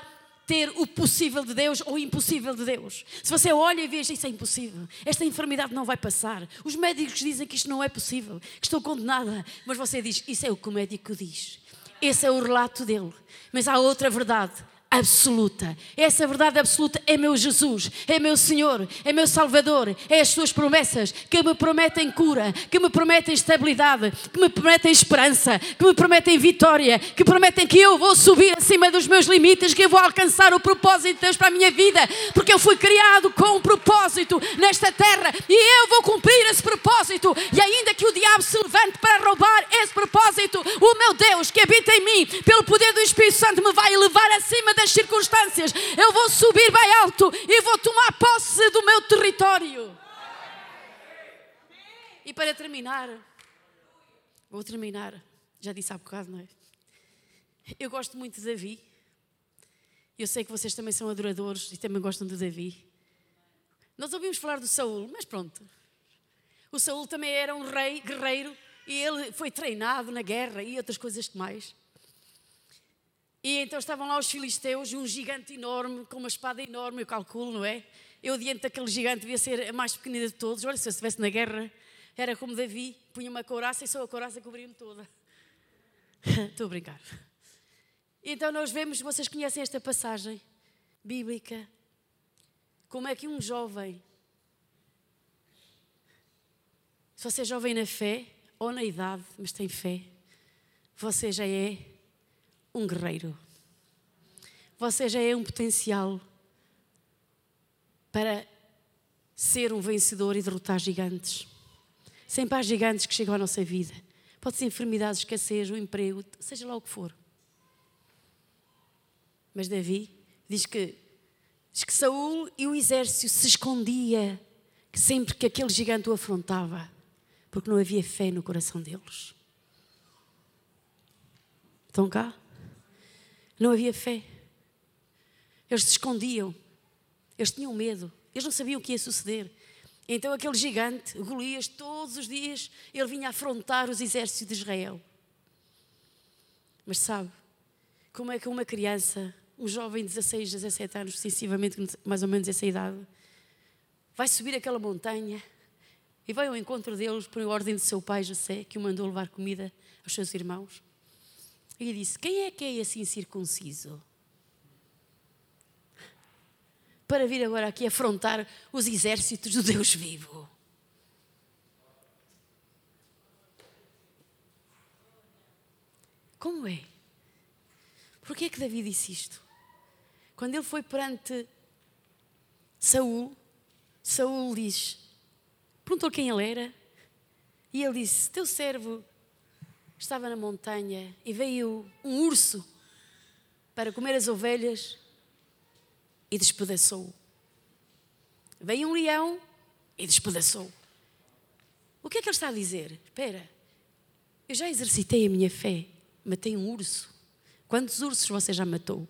ter o possível de Deus ou o impossível de Deus. Se você olha e vê, isso é impossível, esta enfermidade não vai passar. Os médicos dizem que isto não é possível, que estou condenada, mas você diz, isso é o que o médico diz. Esse é o relato dele. Mas há outra verdade absoluta. Essa verdade absoluta é meu Jesus, é meu Senhor, é meu Salvador, é as suas promessas que me prometem cura, que me prometem estabilidade, que me prometem esperança, que me prometem vitória, que prometem que eu vou subir acima dos meus limites, que eu vou alcançar o propósito de Deus para a minha vida, porque eu fui criado com um propósito nesta terra e eu vou cumprir esse propósito. E ainda que o diabo se levante para roubar esse propósito, o meu Deus que habita em mim, pelo poder do Espírito Santo, me vai levar acima das circunstâncias, eu vou subir bem alto e vou tomar posse do meu território. E para terminar, vou terminar, já disse há bocado, não é? Eu gosto muito de Davi. Eu sei que vocês também são adoradores e também gostam de Davi. Nós ouvimos falar do Saul, mas pronto. O Saul também era um rei guerreiro e ele foi treinado na guerra e outras coisas mais. E então estavam lá os filisteus, um gigante enorme, com uma espada enorme, eu calculo, não é? Eu diante daquele gigante devia ser a mais pequenina de todos. Olha, se eu estivesse na guerra, era como Davi, punha uma couraça e só a couraça cobria-me toda. Estou a brincar. Então nós vemos, vocês conhecem esta passagem bíblica, como é que um jovem, se você é jovem na fé ou na idade, mas tem fé, você já é um guerreiro. Você já é um potencial para ser um vencedor e derrotar gigantes. Sempre há gigantes que chegam à nossa vida. Pode ser enfermidades, escassez, o emprego, seja lá o que for. Mas Davi diz que, diz que Saul e o exército se escondia sempre que aquele gigante o afrontava, porque não havia fé no coração deles. Estão cá? Não havia fé. Eles se escondiam. Eles tinham medo. Eles não sabiam o que ia suceder. Então aquele gigante, Golias, todos os dias ele vinha afrontar os exércitos de Israel. Mas sabe, como é que uma criança, um jovem de 16, 17 anos, sensivelmente mais ou menos essa idade, vai subir aquela montanha e vai ao encontro deles por ordem de seu pai José, que o mandou levar comida aos seus irmãos. E disse: Quem é que é assim circunciso? Para vir agora aqui afrontar os exércitos do Deus vivo. Como é? Porquê é que Davi disse isto? Quando ele foi perante Saul, Saul diz, perguntou quem ele era, e ele disse: Teu servo estava na montanha e veio um urso para comer as ovelhas e despedaçou. Veio um leão e despedaçou. O que é que ele está a dizer? Espera, eu já exercitei a minha fé, matei um urso. Quantos ursos você já matou?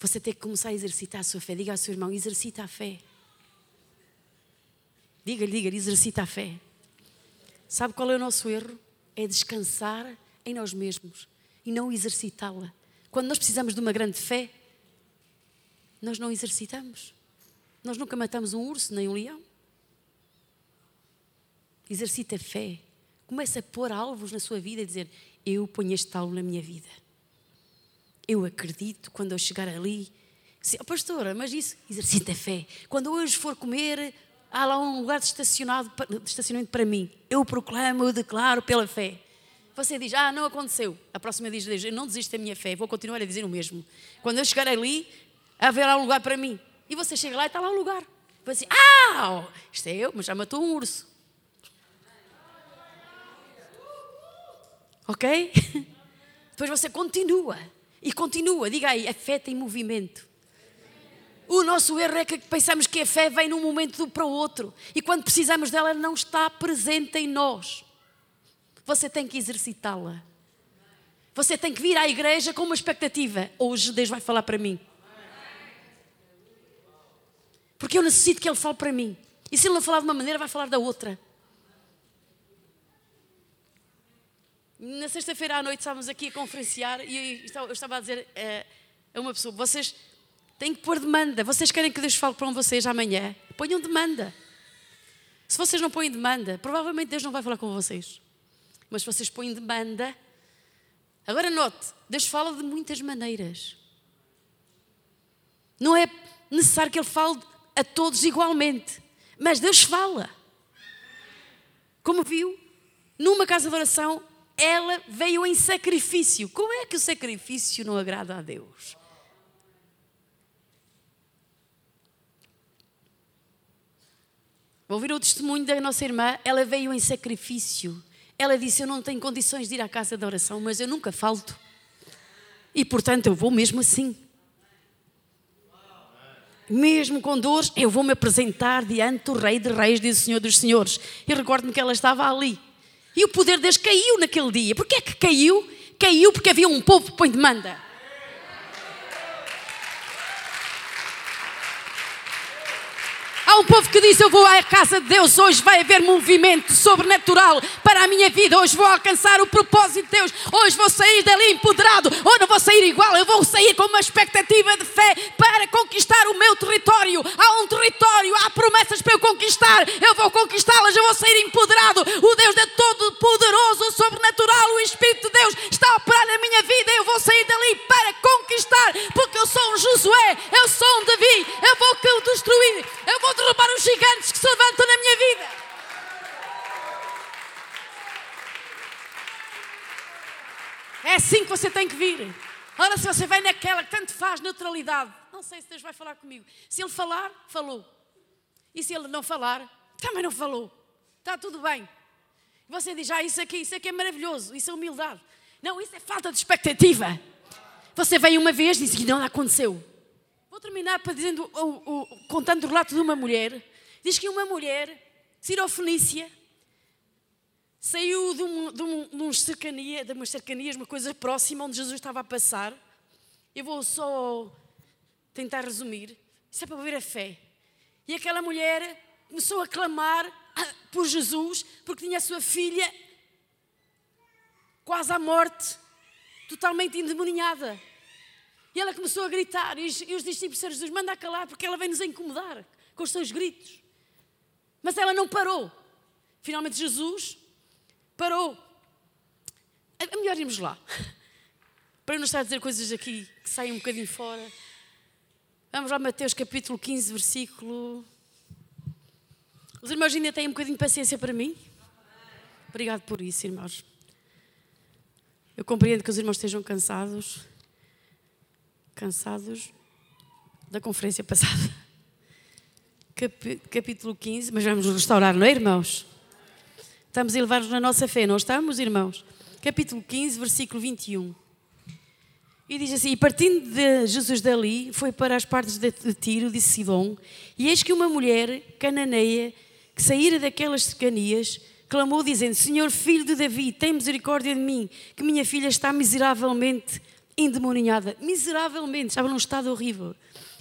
Você tem que começar a exercitar a sua fé. Diga ao seu irmão: exercita a fé. Diga-lhe, diga-lhe, exercita a fé. Sabe qual é o nosso erro? É descansar em nós mesmos e não exercitá-la. Quando nós precisamos de uma grande fé, nós não exercitamos. Nós nunca matamos um urso nem um leão. Exercita a fé. Começa a pôr alvos na sua vida e dizer: Eu ponho este alvo na minha vida. Eu acredito quando eu chegar ali. Oh, pastora, mas isso, exercita a fé. Quando hoje for comer, há lá um lugar de, estacionado, de estacionamento para mim. Eu proclamo, eu declaro pela fé. Você diz, ah, não aconteceu. A próxima diz, eu não desisto da minha fé, vou continuar a dizer o mesmo. Quando eu chegar ali, haverá um lugar para mim. E você chega lá e está lá um lugar. Você diz, ah, isto é eu, mas já matou um urso. Ok? Depois você continua. E continua, diga aí, a fé tem movimento. O nosso erro é que pensamos que a fé vem num momento para o outro e quando precisamos dela não está presente em nós. Você tem que exercitá-la. Você tem que vir à igreja com uma expectativa. Hoje Deus vai falar para mim. Porque eu necessito que Ele fale para mim. E se Ele não falar de uma maneira, vai falar da outra. Na sexta-feira à noite estávamos aqui a conferenciar e eu estava a dizer eh, a uma pessoa: vocês têm que pôr demanda. Vocês querem que Deus fale para vocês amanhã? Ponham demanda. Se vocês não põem demanda, provavelmente Deus não vai falar com vocês. Mas se vocês põem demanda, agora note: Deus fala de muitas maneiras. Não é necessário que Ele fale a todos igualmente, mas Deus fala. Como viu, numa casa de oração, ela veio em sacrifício. Como é que o sacrifício não agrada a Deus? Vou ouvir o testemunho da nossa irmã. Ela veio em sacrifício. Ela disse: Eu não tenho condições de ir à casa de oração, mas eu nunca falto. E portanto eu vou mesmo assim. Mesmo com dores, eu vou me apresentar diante do Rei de Reis, diz o Senhor dos Senhores. E recordo-me que ela estava ali. E o poder de Deus caiu naquele dia. Porquê é que caiu? Caiu porque havia um povo que põe demanda. Um povo que diz: Eu vou à casa de Deus, hoje vai haver movimento sobrenatural para a minha vida, hoje vou alcançar o propósito de Deus, hoje vou sair dali empoderado, ou não vou sair igual, eu vou sair com uma expectativa de fé para conquistar o meu território. Há um território, há promessas para eu conquistar, eu vou conquistá-las, eu vou sair empoderado. O Deus é todo poderoso, sobrenatural, o Espírito de Deus está a operar na minha vida, eu vou sair dali para conquistar, porque eu sou um Josué, eu sou um Davi, eu vou destruir, eu vou derrubar os gigantes que se levantam na minha vida. É assim que você tem que vir. Ora, se você vai naquela que tanto faz neutralidade, não sei se Deus vai falar comigo. Se Ele falar, falou. E se Ele não falar, também não falou. Está tudo bem. Você diz, ah, isso aqui, isso aqui é maravilhoso, isso é humildade. Não, isso é falta de expectativa. Você vem uma vez e diz que não aconteceu. Vou terminar para dizendo, contando o relato de uma mulher. Diz que uma mulher, Cirofenícia, saiu de, um, de, um, de, uns cercania, de umas cercanias, uma coisa próxima onde Jesus estava a passar. Eu vou só tentar resumir. Isso é para ver a fé. E aquela mulher começou a clamar por Jesus porque tinha a sua filha quase à morte, totalmente endemoniada. E ela começou a gritar, e os, e os discípulos disseram: Jesus, manda calar, porque ela vem nos incomodar com os seus gritos. Mas ela não parou. Finalmente, Jesus parou. É melhor irmos lá, para não estar a dizer coisas aqui que saem um bocadinho fora. Vamos lá, Mateus capítulo 15, versículo. Os irmãos ainda têm um bocadinho de paciência para mim? Obrigado por isso, irmãos. Eu compreendo que os irmãos estejam cansados. Cansados da conferência passada. capítulo 15, mas vamos restaurar, não é, irmãos? Estamos elevados na nossa fé, não estamos, irmãos? Capítulo 15, versículo 21. E diz assim: E partindo de Jesus dali, foi para as partes de Tiro, de Sidom, e eis que uma mulher cananeia, que saíra daquelas cercanias, clamou, dizendo: Senhor, filho de Davi, tem misericórdia de mim, que minha filha está miseravelmente endemoniada. Miseravelmente, estava num estado horrível.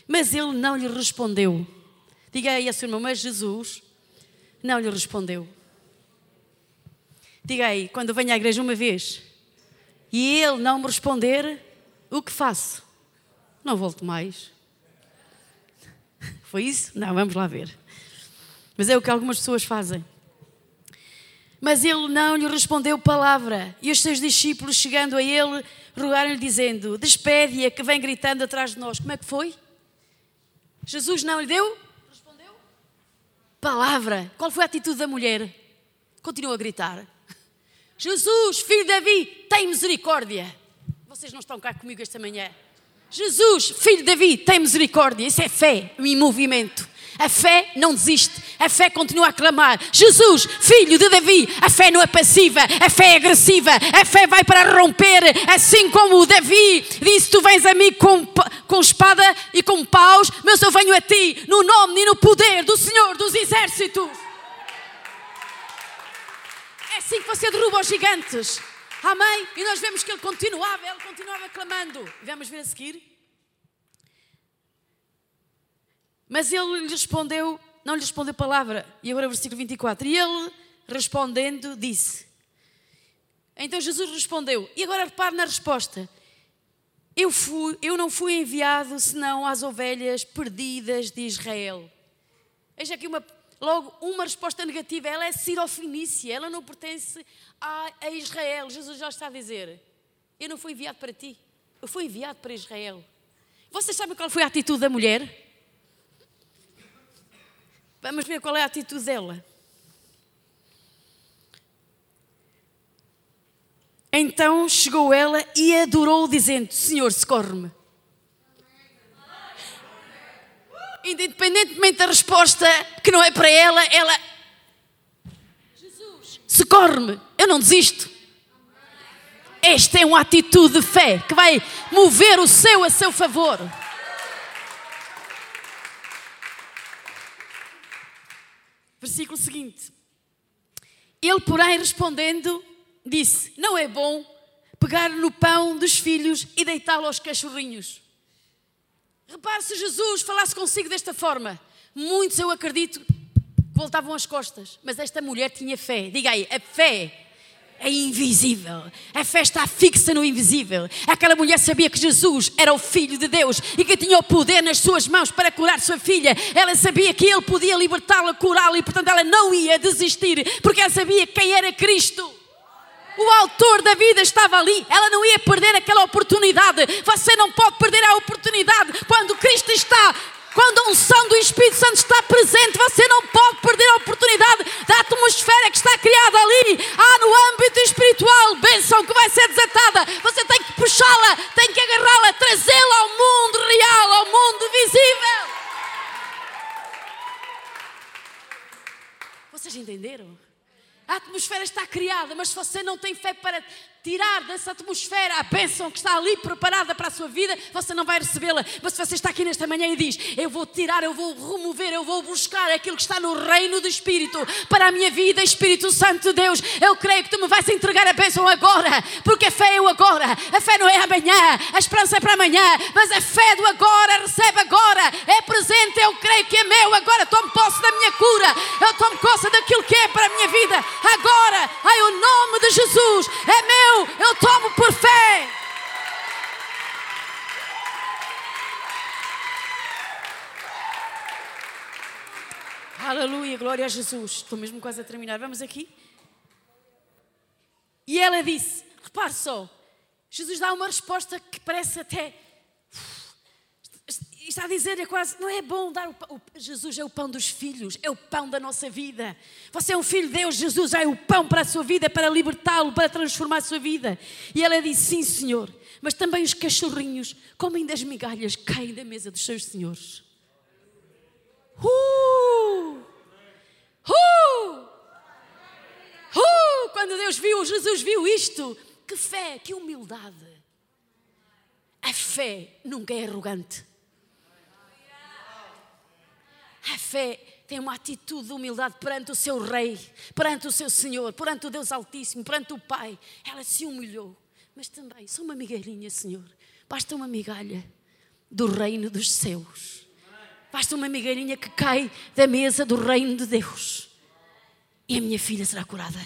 Mas ele não lhe respondeu. Diga aí a sua irmã, mas Jesus não lhe respondeu. Diga aí, quando venho à igreja uma vez e ele não me responder, o que faço? Não volto mais. Foi isso? Não, vamos lá ver. Mas é o que algumas pessoas fazem. Mas ele não lhe respondeu palavra. E os seus discípulos, chegando a ele, rogaram-lhe, dizendo: Despede-a que vem gritando atrás de nós. Como é que foi? Jesus não lhe deu? Respondeu? Palavra. Qual foi a atitude da mulher? Continua a gritar: Jesus, filho de Davi, tem misericórdia. Vocês não estão cá comigo esta manhã. Jesus, filho de Davi, tem misericórdia. Isso é fé em movimento. A fé não desiste, a fé continua a clamar. Jesus, filho de Davi, a fé não é passiva, a fé é agressiva, a fé vai para romper, assim como o Davi disse: Tu vens a mim com, com espada e com paus, mas eu venho a ti no nome e no poder do Senhor dos Exércitos. É assim que você derruba os gigantes. Amém? E nós vemos que ele continuava, ele continuava clamando. Vamos ver a seguir. Mas ele lhe respondeu, não lhe respondeu palavra. E agora o versículo 24. E ele, respondendo, disse. Então Jesus respondeu. E agora repare na resposta. Eu, fui, eu não fui enviado senão às ovelhas perdidas de Israel. Eis aqui uma, logo uma resposta negativa. Ela é sirofinícia, ela não pertence a, a Israel. Jesus já está a dizer: Eu não fui enviado para ti, eu fui enviado para Israel. Vocês sabem qual foi a atitude da mulher? Vamos ver qual é a atitude dela. Então chegou ela e adorou, dizendo: Senhor, socorre-me. Independentemente da resposta que não é para ela, ela. Jesus, socorre-me, eu não desisto. Esta é uma atitude de fé que vai mover o seu a seu favor. Versículo seguinte. Ele, porém, respondendo, disse: Não é bom pegar no pão dos filhos e deitá-lo aos cachorrinhos. Repare se Jesus falasse consigo desta forma. Muitos, eu acredito, voltavam as costas. Mas esta mulher tinha fé. Diga aí, a fé é invisível. A fé está fixa no invisível. Aquela mulher sabia que Jesus era o Filho de Deus e que tinha o poder nas suas mãos para curar sua filha. Ela sabia que ele podia libertá-la, curá-la e, portanto, ela não ia desistir porque ela sabia quem era Cristo. O autor da vida estava ali, ela não ia perder aquela oportunidade. Você não pode perder a oportunidade quando Cristo está quando a unção do Espírito Santo está presente, você não pode perder a oportunidade da atmosfera que está criada ali. Há no âmbito espiritual bênção que vai ser desatada. Você tem que puxá-la, tem que agarrá-la, trazê-la ao mundo real, ao mundo visível. Vocês entenderam? A atmosfera está criada, mas se você não tem fé para tirar dessa atmosfera a bênção que está ali preparada para a sua vida, você não vai recebê-la. Mas se você está aqui nesta manhã e diz: Eu vou tirar, eu vou remover, eu vou buscar aquilo que está no reino do Espírito para a minha vida, Espírito Santo de Deus, eu creio que tu me vais entregar a bênção agora, porque a fé é o agora, a fé não é amanhã, a esperança é para amanhã, mas a fé do agora, recebe agora, é presente, eu creio que é meu, agora tomo posse da minha cura, eu tomo posse daquilo que é para a minha vida, agora, ai, o nome de Jesus é meu eu tomo por fé. Aleluia, glória a Jesus. Estou mesmo quase a terminar. Vamos aqui. E ela disse: repare só, Jesus dá uma resposta que parece até está a dizer, é quase, não é bom dar o pão. Jesus é o pão dos filhos, é o pão da nossa vida. Você é um filho de Deus, Jesus é o pão para a sua vida, para libertá-lo, para transformar a sua vida. E ela disse, sim, Senhor, mas também os cachorrinhos comem das migalhas que caem da mesa dos seus senhores. Uh! Uh! Uh! Quando Deus viu, Jesus viu isto, que fé, que humildade. A fé nunca é arrogante. A fé tem uma atitude de humildade perante o seu rei, perante o seu Senhor, perante o Deus Altíssimo, perante o Pai. Ela se humilhou. Mas também, só uma migalhinha, Senhor. Basta uma migalha do reino dos céus. Basta uma migalhinha que cai da mesa do reino de Deus. E a minha filha será curada.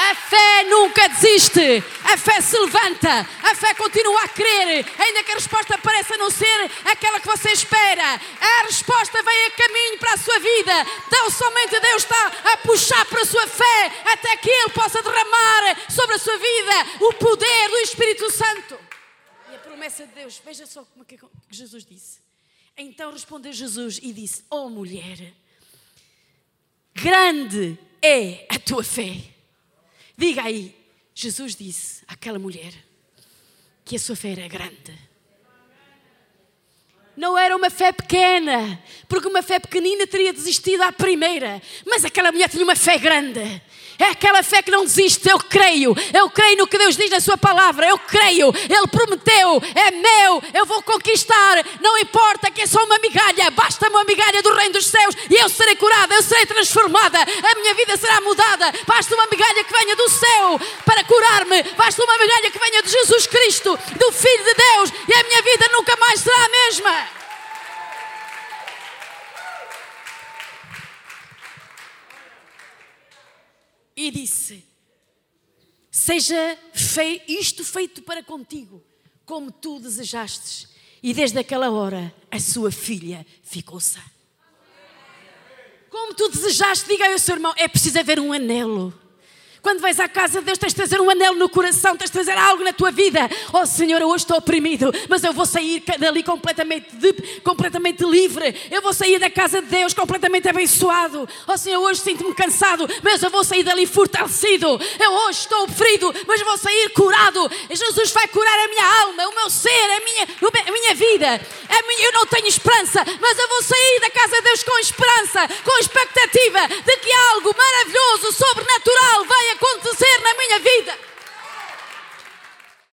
A fé nunca desiste, a fé se levanta, a fé continua a crer, ainda que a resposta pareça não ser aquela que você espera. A resposta vem a caminho para a sua vida. Então somente Deus está a puxar para a sua fé até que Ele possa derramar sobre a sua vida o poder do Espírito Santo. Promessa de Deus, veja só como é que Jesus disse. Então respondeu Jesus e disse: Oh mulher, grande é a tua fé Diga aí, Jesus disse àquela mulher que a sua fé era grande. Não era uma fé pequena, porque uma fé pequenina teria desistido à primeira, mas aquela mulher tinha uma fé grande. É aquela fé que não desiste. Eu creio. Eu creio no que Deus diz na Sua palavra. Eu creio. Ele prometeu. É meu. Eu vou conquistar. Não importa que é só uma migalha. Basta uma migalha do Reino dos Céus e eu serei curada. Eu serei transformada. A minha vida será mudada. Basta uma migalha que venha do céu para curar-me. Basta uma migalha que venha de Jesus Cristo, do Filho de Deus, e a minha vida nunca mais será a mesma. E disse: Seja fei, isto feito para contigo, como tu desejastes. E desde aquela hora a sua filha ficou sã. Como tu desejaste, diga aí ao seu irmão: é preciso haver um anelo quando vais à casa de Deus, tens de trazer um anel no coração, tens de trazer algo na tua vida. Oh Senhor, eu hoje estou oprimido, mas eu vou sair dali completamente, de, completamente livre. Eu vou sair da casa de Deus completamente abençoado. Oh Senhor, hoje sinto-me cansado, mas eu vou sair dali fortalecido. Eu hoje estou ferido, mas vou sair curado. Jesus vai curar a minha alma, o meu ser, a minha, a minha vida. A minha, eu não tenho esperança, mas eu vou sair da casa de Deus com esperança, com expectativa de que algo maravilhoso, sobrenatural vai acontecer na minha vida.